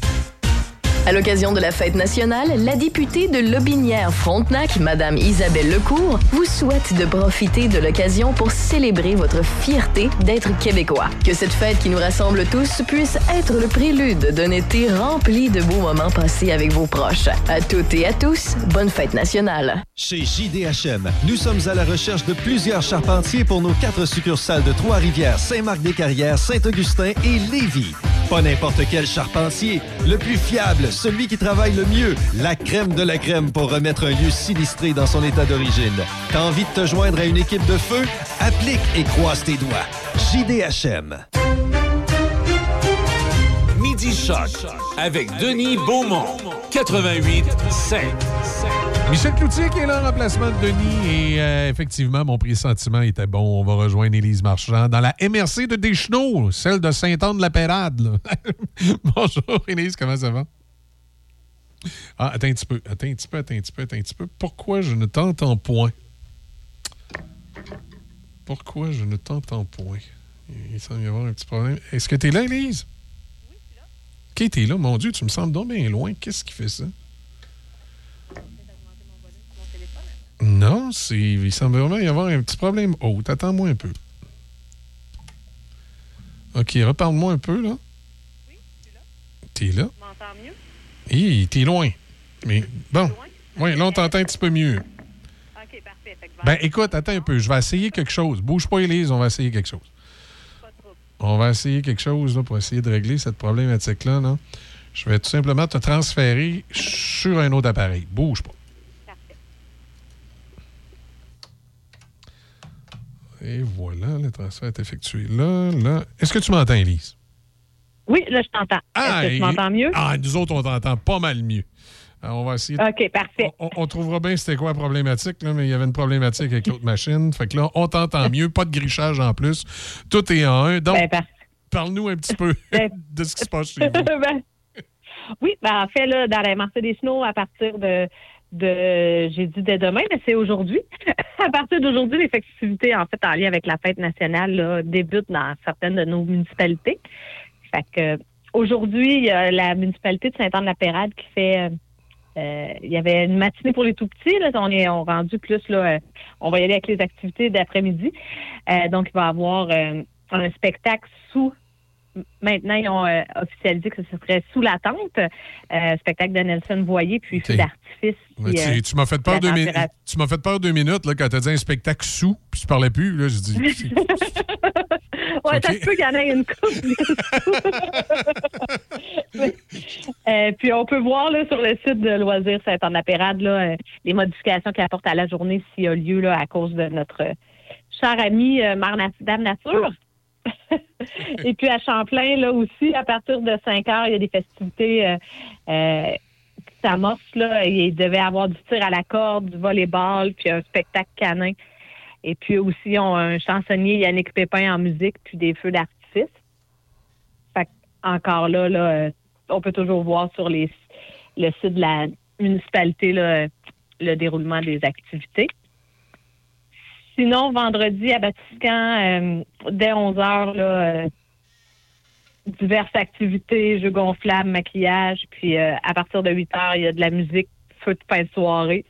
À l'occasion de la fête nationale, la députée de Lobinière-Frontenac, Madame Isabelle Lecourt, vous souhaite de profiter de l'occasion pour célébrer votre fierté d'être québécois. Que cette fête qui nous rassemble tous puisse être le prélude d'un été rempli de beaux moments passés avec vos proches. À toutes et à tous, bonne fête nationale. Chez JDHM, nous sommes à la recherche de plusieurs charpentiers pour nos quatre succursales de Trois-Rivières, Saint-Marc-des-Carrières, Saint-Augustin et Lévis. Pas n'importe quel charpentier, le plus fiable, celui qui travaille le mieux, la crème de la crème pour remettre un lieu sinistré dans son état d'origine. T'as envie de te joindre à une équipe de feu? Applique et croise tes doigts. JDHM. Avec Denis Beaumont. 88 5. Michel Cloutier qui est là en remplacement de Denis. Et euh, effectivement, mon pressentiment était bon. On va rejoindre Élise Marchand dans la MRC de Deschenaux, celle de Saint-Anne-de-la-Pérade. Bonjour Élise, comment ça va? Ah, attends un petit peu, attends un petit peu, attends un petit peu, attends un petit peu. Pourquoi je ne t'entends point? Pourquoi je ne t'entends point? Il semble y avoir un petit problème. Est-ce que tu es là, Élise? Je suis là. OK, t'es là. Mon Dieu, tu me sembles donc bien loin. Qu'est-ce qui fait ça? Non, c'est, il semble vraiment y avoir un petit problème. Oh, t'attends-moi un peu. OK, reparle-moi un peu, là. Oui, suis là. T'es là? Tu m'entends mieux? Hé, t'es loin. Mais bon. Oui, là, on t'entend un petit peu mieux. OK, parfait. ben, écoute, attends un peu. Je vais essayer quelque chose. Bouge pas, Élise, on va essayer quelque chose. On va essayer quelque chose là, pour essayer de régler cette problématique-là. Là. Je vais tout simplement te transférer sur un autre appareil. Bouge pas. Et voilà, le transfert est effectué là, là. Est-ce que tu m'entends, Elise? Oui, là, je t'entends. Ah, Est-ce que tu m'entends mieux? Ah, nous autres, on t'entend pas mal mieux. Alors, on va essayer. OK, parfait. On, trouvera bien c'était quoi la problématique, là, mais il y avait une problématique avec l'autre machine. Fait que là, on t'entend mieux, pas de grichage en plus. Tout est en un. Donc, ben, parle-nous un petit peu ben, de ce qui se passe chez vous. Ben, oui, ben, en fait, là, dans la marché des Snows, à partir de de, j'ai dit dès demain, mais c'est aujourd'hui. à partir d'aujourd'hui, les festivités, en fait, en lien avec la fête nationale, là, débutent dans certaines de nos municipalités. Fait que, aujourd'hui, il y a la municipalité de Saint-Anne-de-la-Pérade qui fait, euh, il y avait une matinée pour les tout petits. Là, on est on rendu plus là, euh, on va y aller avec les activités d'après-midi. Euh, donc, il va y avoir un spectacle sous maintenant, ils ont officialisé que ce serait sous la tente, spectacle de Nelson Voyer, puis feu d'artifice. Tu, m'as fait peur deux minutes. Tu m'as fait peur deux minutes là, quand tu as dit un spectacle sous, puis tu parlais plus. Là, je dis. ouais, ça se peut qu'il y en ait une coupe. puis on peut voir là, sur le site de Loisirs Saint-Anne-Apérade les modifications qu'il apporte à la journée s'il y a lieu là, à cause de notre cher ami Dame Nature. Et puis à Champlain, là aussi, à partir de 5 heures, il y a des festivités euh, euh, qui s'amorcent. Là. Il devait y avoir du tir à la corde, du volleyball, puis un spectacle canin. Et puis aussi, ils ont un chansonnier, Yannick Pépin, en musique, puis des feux d'artifice. Fait encore là, là, euh, on peut toujours voir sur les, le site de la municipalité le déroulement des activités. Sinon, vendredi à Batiscan, euh, dès 11 h euh, diverses activités, jeux gonflables, maquillage. Puis euh, à partir de 8 h il y a de la musique, feu de fin de soirée.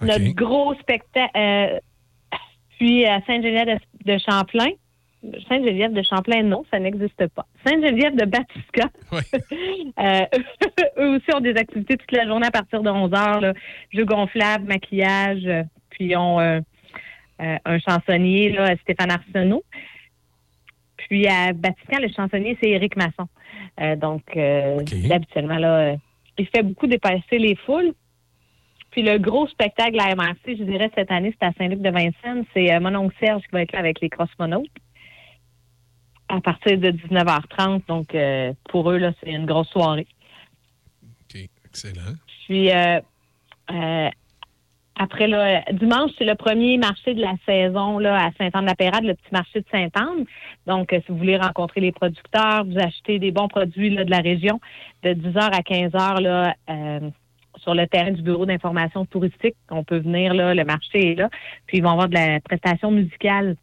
Notre gros spectacle. puis à Sainte-Geneviève de, Champlain. Sainte-Geneviève de Champlain, non, ça n'existe pas. Sainte-Geneviève de Batiscan. eux aussi ont des activités toute la journée à partir de 11 h Jeux gonflables, maquillage puis ils ont euh, euh, un chansonnier, là, Stéphane Arsenault. puis à Vatican, le chansonnier, c'est Éric Masson. Euh, donc, euh, habituellement, là, euh, il fait beaucoup dépasser les foules. Puis le gros spectacle à MRC, je dirais, cette année, c'est à Saint-Luc-de-Vincennes. C'est mon oncle Serge qui va être là avec les Crossmonautes à partir de 19h30. Donc, pour eux, là, c'est une grosse soirée. OK, excellent. Puis, après, là, dimanche, c'est le premier marché de la saison là, à Saint-Anne-de-la-Pérade, le petit marché de Saint-Anne. Donc, euh, si vous voulez rencontrer les producteurs, vous achetez des bons produits là, de la région de 10h à 15h là, euh, sur le terrain du bureau d'information touristique. On peut venir, là, le marché est là. Puis, ils vont avoir de la prestation musicale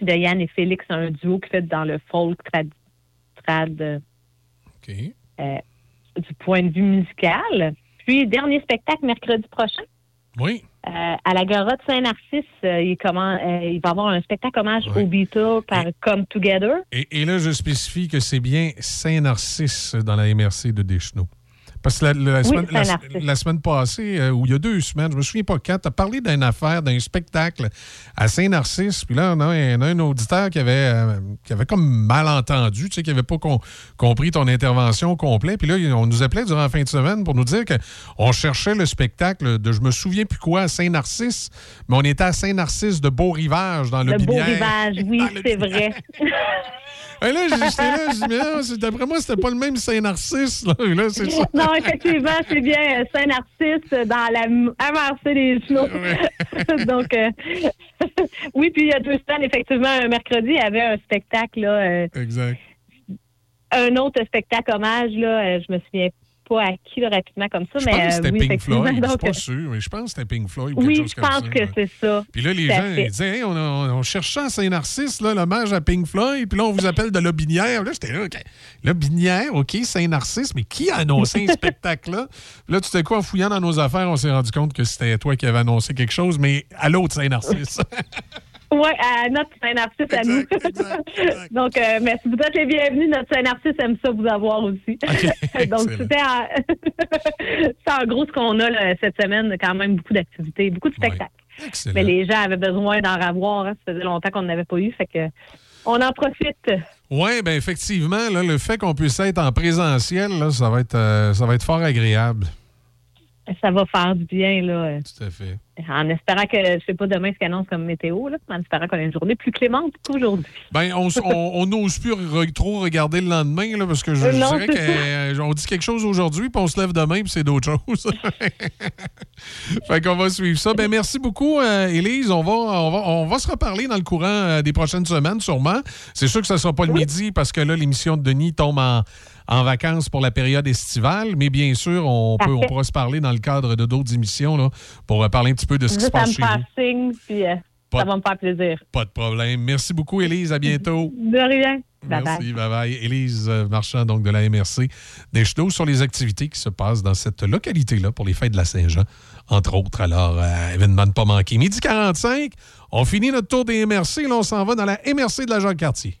de Yann et Félix, un duo qui fait dans le folk trad, trad euh, du point de vue musical. Puis, dernier spectacle mercredi prochain. Oui. Euh, à la Garotte Saint-Narcisse, euh, il, euh, il va y avoir un spectacle hommage aux Beatles par Come Together. Et, et, là, je spécifie que c'est bien Saint-Narcisse dans la MRC de Deschenaux. Parce que la, semaine, passée, euh, ou il y a deux semaines, je me souviens pas quand, tu as parlé d'une affaire, d'un spectacle à Saint-Narcisse. Puis là, on a, un, auditeur qui avait, euh, qui avait comme mal entendu, tu sais, qui n'avait pas compris ton intervention complète. Puis là, on nous appelait durant la fin de semaine pour nous dire qu'on cherchait le spectacle de je me souviens plus quoi à Saint-Narcisse, mais on était à Saint-Narcisse de Beau-Rivage dans le Le Beau-Rivage, oui, c'est vrai. Et là, j'étais là, je dis, d'après moi, c'était pas le même Saint-Narcisse. Là. Non, effectivement, c'est bien euh, Saint-Narcisse dans la MRC des Genoux. Donc, euh, oui, puis il y a deux semaines, effectivement, un mercredi, il y avait un spectacle. Là, euh, exact. Un autre spectacle hommage, là, je me souviens pas à qui rapidement comme ça, je mais pense que c'était oui, Pink Floyd. Je suis pas sûr, mais je pense que c'était Pink Floyd ou oui, quelque chose comme ça. Oui, je pense que c'est ça. Puis là, les gens ils disaient, hey, on, on, cherchait à Saint-Narcisse, l'hommage à Pink Floyd, puis là, on vous appelle de Lobinière. Là, j'étais là, OK. Lobinière, OK, Saint-Narcisse, mais qui a annoncé un spectacle-là? Là, tout à coup, en fouillant dans nos affaires, on s'est rendu compte que c'était toi qui avais annoncé quelque chose, mais à l'autre Saint-Narcisse. Oui, à notre Saint-Narcisse à nous. Donc, euh, mais si vous êtes les bienvenus, notre Saint-Narcisse aime ça vous avoir aussi. Donc, c'était en... gros ce qu'on a cette semaine, quand même beaucoup d'activités, beaucoup de spectacles. Mais les gens avaient besoin d'en avoir. Hein. Ça faisait longtemps qu'on n'avait pas eu, fait que on en profite. Oui, bien effectivement, là, le fait qu'on puisse être en présentiel, là, ça, va être, euh, ça va être fort agréable. Ça va faire du bien, là. Tout à fait. En espérant que, je sais pas demain ce qu'annonce comme météo, là, en espérant qu'on ait une journée plus clémente qu'aujourd'hui. Ben, on n'ose plus trop regarder le lendemain, là, parce que je, dirais qu'on dit quelque chose aujourd'hui, puis on se lève demain, puis c'est d'autres choses. fait qu'on va suivre ça. Ben, merci beaucoup, euh, Élise. On va, on, va, se reparler dans le courant euh, des prochaines semaines, sûrement. C'est sûr que ce ne sera pas le midi, parce que là, l'émission de Denis tombe en en vacances pour la période estivale, mais bien sûr, on, peut, on pourra se parler dans le cadre de d'autres émissions là, pour parler un petit peu de ce qui se passe chez vous. puis euh, ça va me faire plaisir. Pas de problème. Merci beaucoup, Élise. À bientôt. De rien. Merci, bye bye. Élise euh, Marchand, donc de la MRC des sur les activités qui se passent dans cette localité-là pour les fêtes de la Saint-Jean, entre autres. Alors, euh, événement de pas manquer. Midi 45, on finit notre tour des MRC. Là, on s'en va dans la MRC de la Jacques-Cartier.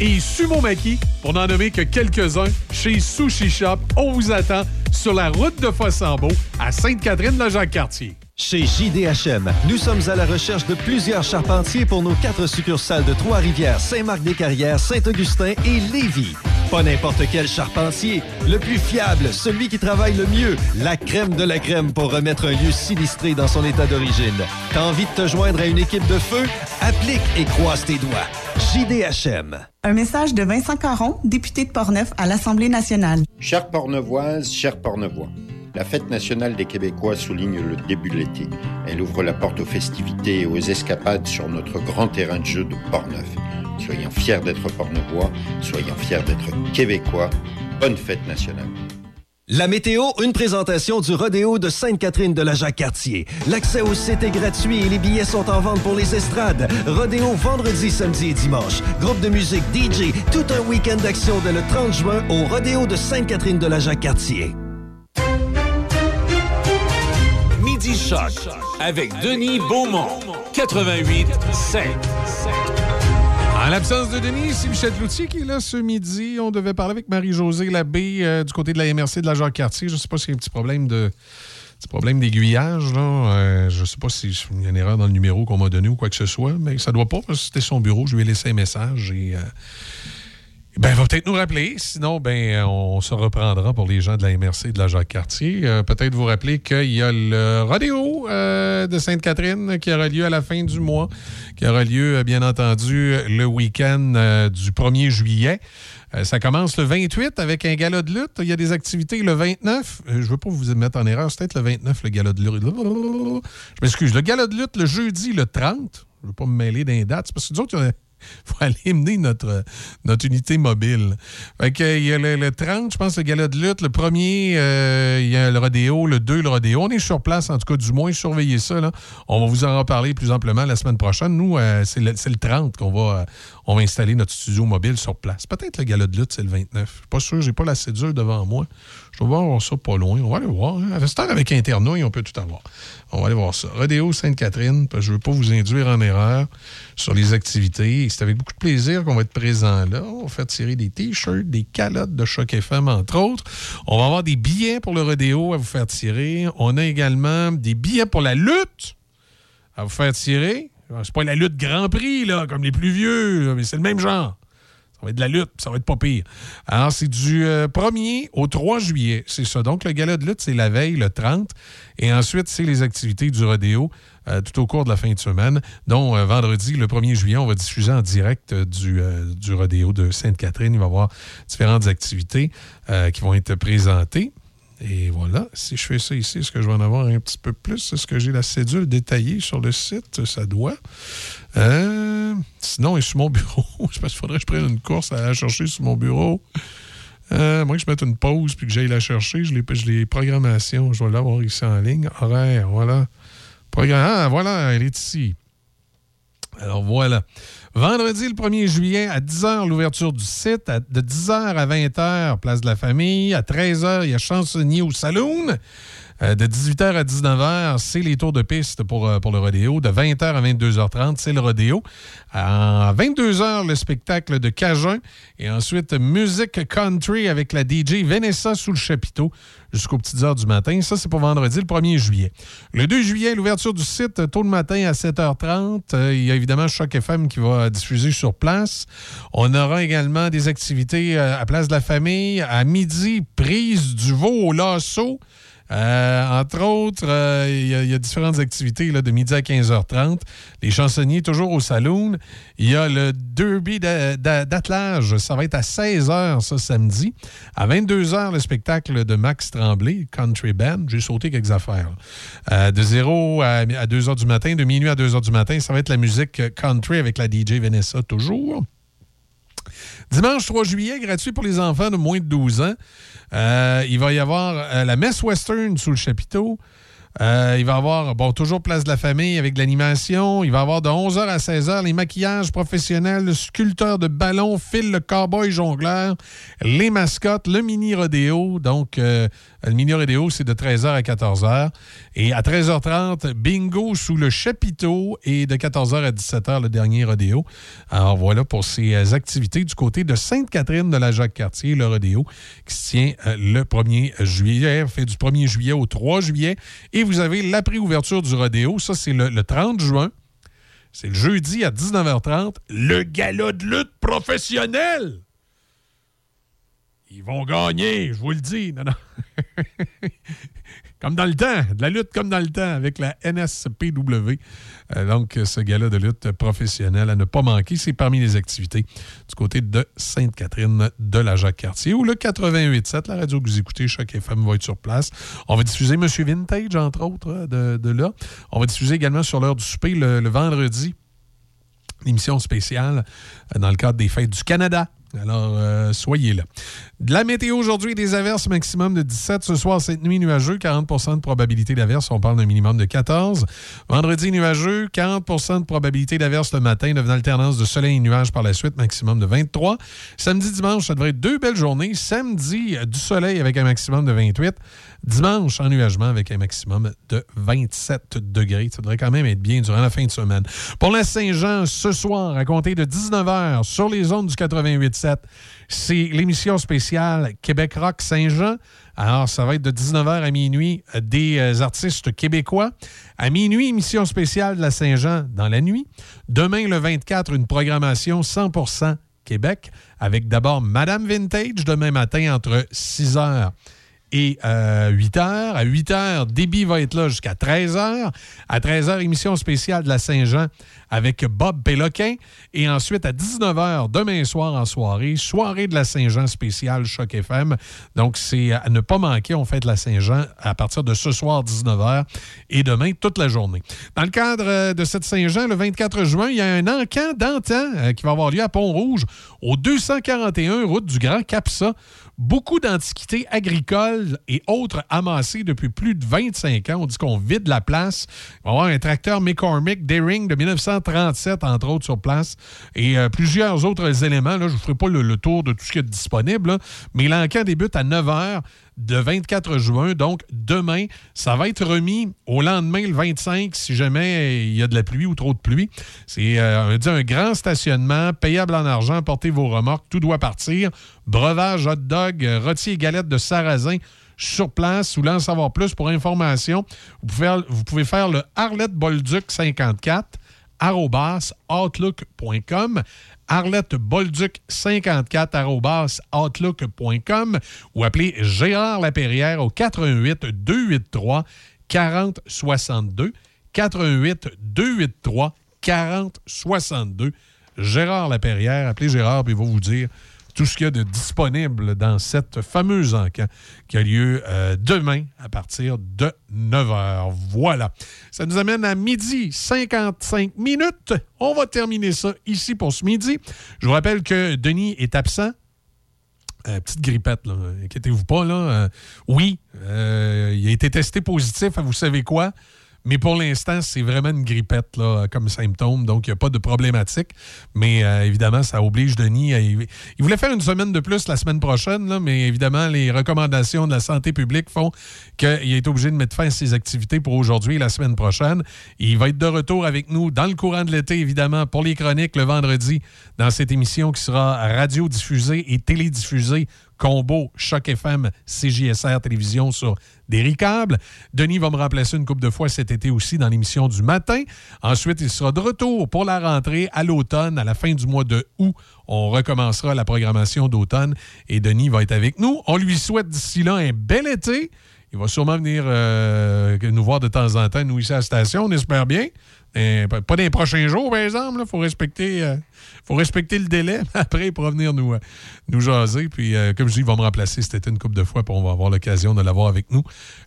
et Sumo Maki, pour n'en nommer que quelques-uns, chez Sushi Shop. On vous attend sur la route de Fossambeau à Sainte-Catherine-la-Jacques-Cartier. Chez JDHM, nous sommes à la recherche de plusieurs charpentiers pour nos quatre succursales de Trois-Rivières, Saint-Marc-des-Carrières, Saint-Augustin et Lévis. Pas n'importe quel charpentier, le plus fiable, celui qui travaille le mieux, la crème de la crème pour remettre un lieu sinistré dans son état d'origine. T'as envie de te joindre à une équipe de feu? Applique et croise tes doigts. JDHM. Un message de Vincent Caron, député de Portneuf à l'Assemblée nationale. Chère Portneuvoise, chers Portneuvois. La fête nationale des Québécois souligne le début de l'été. Elle ouvre la porte aux festivités et aux escapades sur notre grand terrain de jeu de Portneuf. Soyons fiers d'être Portneuvois, soyons fiers d'être Québécois. Bonne fête nationale. La météo, une présentation du rodéo de Sainte-Catherine de la Jacques-Cartier. L'accès au site est gratuit et les billets sont en vente pour les estrades. Rodéo vendredi, samedi et dimanche. Groupe de musique DJ, tout un week-end d'action dès le 30 juin au rodéo de Sainte-Catherine de la Jacques-Cartier. Midi Choc avec Denis Beaumont. 88 5. En l'absence de Denis, c'est Michel Cloutier qui est là ce midi. On devait parler avec Marie-Josée Labbé euh, du côté de la MRC de la Jacques-Cartier. Je ne sais pas s'il y a un petit problème de problème d'aiguillage. Euh, je ne sais pas s'il y a une erreur dans le numéro qu'on m'a donné ou quoi que ce soit, mais ça doit pas parce que c'était son bureau. Je lui ai laissé un message et euh, ben, il va peut-être nous rappeler. Sinon, ben, on se reprendra pour les gens de la MRC et de la Jacques-Cartier. Euh, peut-être vous rappeler qu'il y a le rodéo euh, de Sainte-Catherine qui aura lieu à la fin du mois, qui aura lieu, euh, bien entendu, le week-end du 1er juillet. ça commence le 28 avec un gala de lutte. Il y a des activités le 29. je ne veux pas vous mettre en erreur. C'est peut-être le 29, le gala de lutte. Je m'excuse. Le gala de lutte, le jeudi, le 30. Je ne veux pas me mêler d'un date. parce que nous autres, faut aller mener notre, notre unité mobile. Fait que, il y a le, 30, je pense, le gala de lutte. Le premier, euh, il y a le rodéo. Le 2, le rodéo. On est sur place, en tout cas, du moins, surveiller ça. Là. On va vous en reparler plus amplement la semaine prochaine. Nous, euh, c'est le, le, 30 qu'on va, on va installer notre studio mobile sur place. Peut-être le gala de lutte, c'est le 29. Je suis pas sûr, j'ai pas la cédule devant moi. Je vais voir ça pas loin. On va aller voir. Hein. avec Internet, on peut tout avoir. On va aller voir ça. Rodéo Sainte-Catherine, je veux pas vous induire en erreur sur les activités. C'est avec beaucoup de plaisir qu'on va être présent là. On va faire tirer des t-shirts, des calottes de Choc FM, entre autres. On va avoir des billets pour le rodéo à vous faire tirer. On a également des billets pour la lutte à vous faire tirer. C'est pas la lutte Grand Prix, là, comme les plus vieux, mais c'est le même genre. Ça va être de la lutte, ça va être pas pire. Alors, c'est du 1er euh, au 3 juillet. C'est ça. Donc, le gala de lutte, c'est la veille, le 30. Et ensuite, c'est les activités du rodéo euh, tout au cours de la fin de semaine, dont euh, vendredi, le 1er juillet, on va diffuser en direct du, du rodéo de Sainte-Catherine. Il va y avoir différentes activités qui vont être présentées. Et voilà, si je fais ça ici, est-ce que je vais en avoir un petit peu plus? Est-ce que j'ai la cédule détaillée sur le site? Ça doit. Euh, sinon, il est sur mon bureau? je pense qu'il faudrait que je prenne une course à la chercher sur mon bureau. Euh, moi, que je mette une pause puis que j'aille la chercher. Je les, programmations, je vais l'avoir ici en ligne. Horaire, voilà. Programme, ah, voilà, elle est ici. Alors voilà. Vendredi, le 1er juillet, à 10h, l'ouverture du site. de 10h à 20h, place de la famille. À 13h, il y a chansonnier au saloon. Euh, de 18h à 19h, c'est les tours de piste pour, euh, le rodéo. De 20h à 22h30, c'est le rodéo. À 22h, le spectacle de Cajun. Et ensuite, musique country avec la DJ Vanessa sous le chapiteau jusqu'aux petites heures du matin. Ça, c'est pour vendredi, le 1er juillet. Le 2 juillet, l'ouverture du site, tôt le matin à 7h30. Euh, il y a évidemment Choc FM qui va diffuser sur place. On aura également des activités à Place de la Famille. À midi, prise du veau au lasso. Euh, entre autres, euh, il y, a différentes activités de midi à 15h30. Les chansonniers, toujours au saloon. Il y a le derby d'attelage. Ça va être à 16h ce samedi. À 22h, le spectacle de Max Tremblay, Country Band. J'ai sauté quelques affaires. Euh, de 0 à, 2h du matin, de minuit à 2h du matin, ça va être la musique country avec la DJ Vanessa, toujours. Dimanche 3 juillet, gratuit pour les enfants de moins de 12 ans. Euh, il va y avoir euh, la messe western sous le chapiteau. Euh, il va y avoir, bon, toujours place de la famille avec de l'animation. Il va y avoir de 11h à 16h les maquillages professionnels, le sculpteur de ballons, Phil le cowboy jongleur, les mascottes, le mini rodéo. Donc, euh, le mini rodéo, c'est de 13h à 14h. Et à 13h30, bingo sous le chapiteau. Et de 14h à 17h, le dernier rodéo. Alors, voilà pour ces euh, activités du côté de Sainte-Catherine de la Jacques-Cartier, le rodéo, qui se tient le 1er juillet, fait du 1er juillet au 3 juillet. Et vous avez la préouverture du rodéo. Ça, c'est le, 30 juin. C'est le jeudi à 19h30. Le gala de lutte professionnel. Ils vont gagner, je vous le dis. Non, non. comme dans le temps, de la lutte comme dans le temps avec la NSPW. Euh, donc, ce gala de lutte professionnelle à ne pas manquer, c'est parmi les activités du côté de Sainte-Catherine de la Jacques-Cartier ou le 88.7, la radio que vous écoutez, chaque FM va être sur place. On va diffuser Monsieur Vintage, entre autres, de, là. On va diffuser également sur l'heure du souper le vendredi l'émission spéciale euh, dans le cadre des fêtes du Canada. Alors, euh, soyez là. De la météo aujourd'hui, des averses maximum de 17. Ce soir, cette nuit nuageux, 40% de probabilité d'averse. On parle d'un minimum de 14. Vendredi, nuageux, 40% de probabilité d'averse le matin, une alternance de soleil et nuages par la suite, maximum de 23. Samedi, dimanche, ça devrait être deux belles journées. Samedi, du soleil avec un maximum de 28. Dimanche, ennuagement avec un maximum de 27 degrés. Ça devrait quand même être bien durant la fin de semaine. Pour la Saint-Jean, ce soir, à compter de 19h, sur les zones du 88.7, c'est l'émission spéciale Québec Rock Saint-Jean. Alors, ça va être de 19h à minuit des euh, artistes québécois. À minuit, émission spéciale de la Saint-Jean dans la nuit. Demain, le 24, une programmation 100% Québec avec d'abord Madame Vintage demain matin entre 6h et 8 euh, h. À 8 h, Débit va être là jusqu'à 13 h. À 13 h, émission spéciale de la Saint-Jean avec Bob Péloquin. Et ensuite, à 19 h, demain soir en soirée, soirée de la Saint-Jean spéciale Choc FM. Donc, c'est à ne pas manquer. On fait de la Saint-Jean à partir de ce soir, 19 h, et demain, toute la journée. Dans le cadre euh, de cette Saint-Jean, le 24 juin, il y a un encan d'antan euh, qui va avoir lieu à Pont-Rouge, au 241 route du Grand Capsa beaucoup d'antiquités agricoles et autres amassées depuis plus de 25 ans. On dit qu'on vide la place. On va avoir un tracteur McCormick Daring de 1937, entre autres, sur place, et euh, plusieurs autres éléments. Là, je ne vous ferai pas le, tour de tout ce qui est disponible, mais l'encan débute à 9 h de 24 juin. Donc, demain, ça va être remis au lendemain, le 25, si jamais il y a de la pluie ou trop de pluie. C'est euh, un grand stationnement, payable en argent, portez vos remorques, tout doit partir. Breuvage, hot dog, rôti et galette de sarrasin sur place. Voulez en savoir plus pour information, vous pouvez faire, vous pouvez faire le Arlette Bolduc 54 outlook.com Arlette Bolduc 54 outlook.com ou appelez Gérard Laperrière au 88 283 40 62 88 283 40 62 Gérard Laperrière, appelez Gérard puis il va vous dire tout ce qu'il y a de disponible dans cette fameuse enquête qui a lieu euh, demain à partir de 9 h. Voilà. Ça nous amène à midi 55 minutes. On va terminer ça ici pour ce midi. Je vous rappelle que Denis est absent. Euh, petite grippette, là. Inquiétez-vous pas, là. Euh, oui, il a été testé positif vous savez quoi? Mais pour l'instant, c'est vraiment une grippette là, comme symptôme, donc il n'y a pas de problématique. Mais euh, évidemment, ça oblige Denis à. Il voulait faire une semaine de plus la semaine prochaine, là, mais évidemment, les recommandations de la santé publique font qu'il est obligé de mettre fin à ses activités pour aujourd'hui et la semaine prochaine. Il va être de retour avec nous dans le courant de l'été, évidemment, pour les chroniques le vendredi, dans cette émission qui sera radio-diffusée et télédiffusée combo Choc FM, CJSR Télévision sur des Denis va me remplacer une couple de fois cet été aussi dans l'émission du matin. Ensuite, il sera de retour pour la rentrée à l'automne, à la fin du mois de août. On recommencera la programmation d'automne et Denis va être avec nous. On lui souhaite d'ici là un bel été. Il va sûrement venir euh, nous voir de temps en temps, nous ici à la station, on espère bien. pas dans les prochains jours, par exemple. Il faut respecter euh, faut respecter le délai. Après, il pourra venir nous, euh, nous jaser. Puis, euh, comme je dis, il va me remplacer cet été une couple de fois. Puis, on va avoir l'occasion de l'avoir avec nous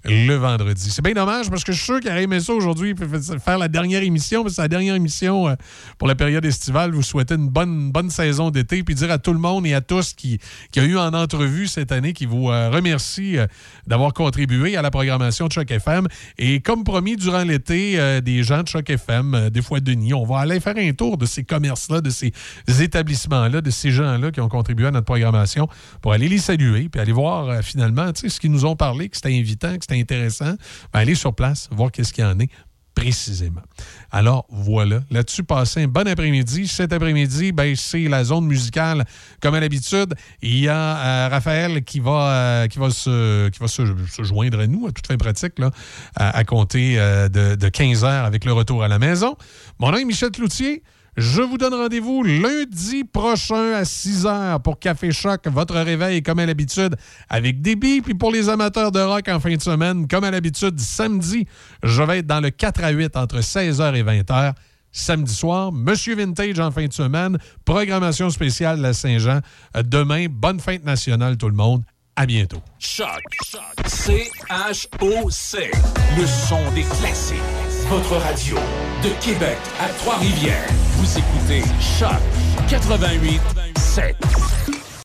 le vendredi. C'est bien dommage parce que je suis sûr qu'il aurait aimé ça aujourd'hui. Faire la dernière émission. C'est la dernière émission euh, pour la période estivale. Vous souhaitez une bonne, bonne saison d'été. Puis, dire à tout le monde et à tous qui, qui a eu en entrevue cette année, qui vous remercie d'avoir contribué à la programmation de Choc FM. Et comme promis, durant l'été, des gens de Choc FM, des fois Denis, on va aller faire un tour de ces commerces-là, de ces établissements-là, de ces gens-là qui ont contribué à notre programmation pour aller les saluer, puis aller voir euh, finalement ce qu'ils nous ont parlé, que c'était invitant, que c'était intéressant. Ben, aller sur place, voir qu'est-ce qu'il y en est précisément. Alors voilà, là-dessus, passez un bon après-midi. Cet après-midi, ben, c'est la zone musicale comme à l'habitude. Il y a euh, Raphaël qui va, euh, qui va, se, qui va se, joindre à nous à toute fin pratique là, à, compter de, de 15 heures avec le retour à la maison. Mon nom est Michel Cloutier. Je vous donne rendez-vous lundi prochain à 6 h pour Café Choc, votre réveil comme à l'habitude avec des. Puis pour les amateurs de rock en fin de semaine, comme à l'habitude, samedi, je vais être dans le 4 à 8 entre 16h et 20h. Samedi soir, Monsieur Vintage en fin de semaine, programmation spéciale de la Saint-Jean. Demain, bonne fête nationale tout le monde. À bientôt. Choc. C-H-O-C. Le son des classiques. Votre radio de Québec à Trois-Rivières. Vous écoutez Choc 88 7.